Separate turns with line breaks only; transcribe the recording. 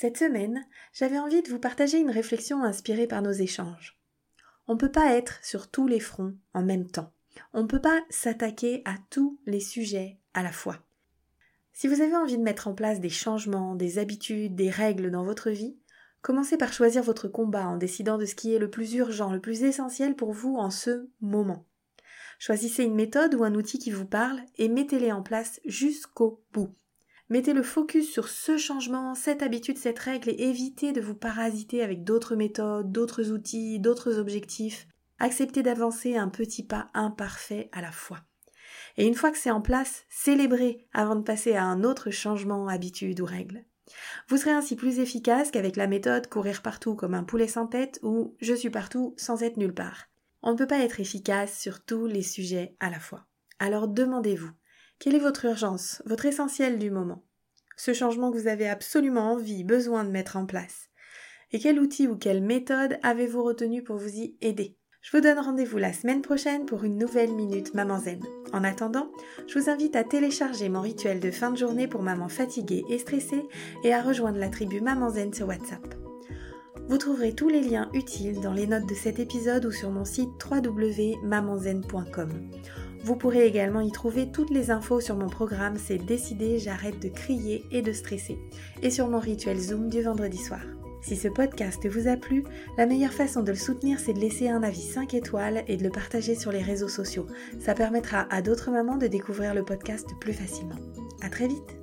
Cette semaine, j'avais envie de vous partager une réflexion inspirée par nos échanges. On ne peut pas être sur tous les fronts en même temps. On ne peut pas s'attaquer à tous les sujets à la fois. Si vous avez envie de mettre en place des changements, des habitudes, des règles dans votre vie, commencez par choisir votre combat en décidant de ce qui est le plus urgent, le plus essentiel pour vous en ce moment. Choisissez une méthode ou un outil qui vous parle et mettez-les en place jusqu'au bout. Mettez le focus sur ce changement, cette habitude, cette règle et évitez de vous parasiter avec d'autres méthodes, d'autres outils, d'autres objectifs. Acceptez d'avancer un petit pas imparfait à la fois. Et une fois que c'est en place, célébrez avant de passer à un autre changement, habitude ou règle. Vous serez ainsi plus efficace qu'avec la méthode courir partout comme un poulet sans tête ou je suis partout sans être nulle part. On ne peut pas être efficace sur tous les sujets à la fois. Alors demandez-vous, quelle est votre urgence, votre essentiel du moment? Ce changement que vous avez absolument envie, besoin de mettre en place Et quel outil ou quelle méthode avez-vous retenu pour vous y aider? Je vous donne rendez-vous la semaine prochaine pour une nouvelle Minute Maman Zen. En attendant, je vous invite à télécharger mon rituel de fin de journée pour maman fatiguée et stressée et à rejoindre la tribu Maman Zen sur WhatsApp. Vous trouverez tous les liens utiles dans les notes de cet épisode ou sur mon site www.mamanzen.com. Vous pourrez également y trouver toutes les infos sur mon programme C'est décidé, j'arrête de crier et de stresser et sur mon rituel Zoom du vendredi soir. Si ce podcast vous a plu, la meilleure façon de le soutenir, c'est de laisser un avis 5 étoiles et de le partager sur les réseaux sociaux. Ça permettra à d'autres mamans de découvrir le podcast plus facilement. À très vite!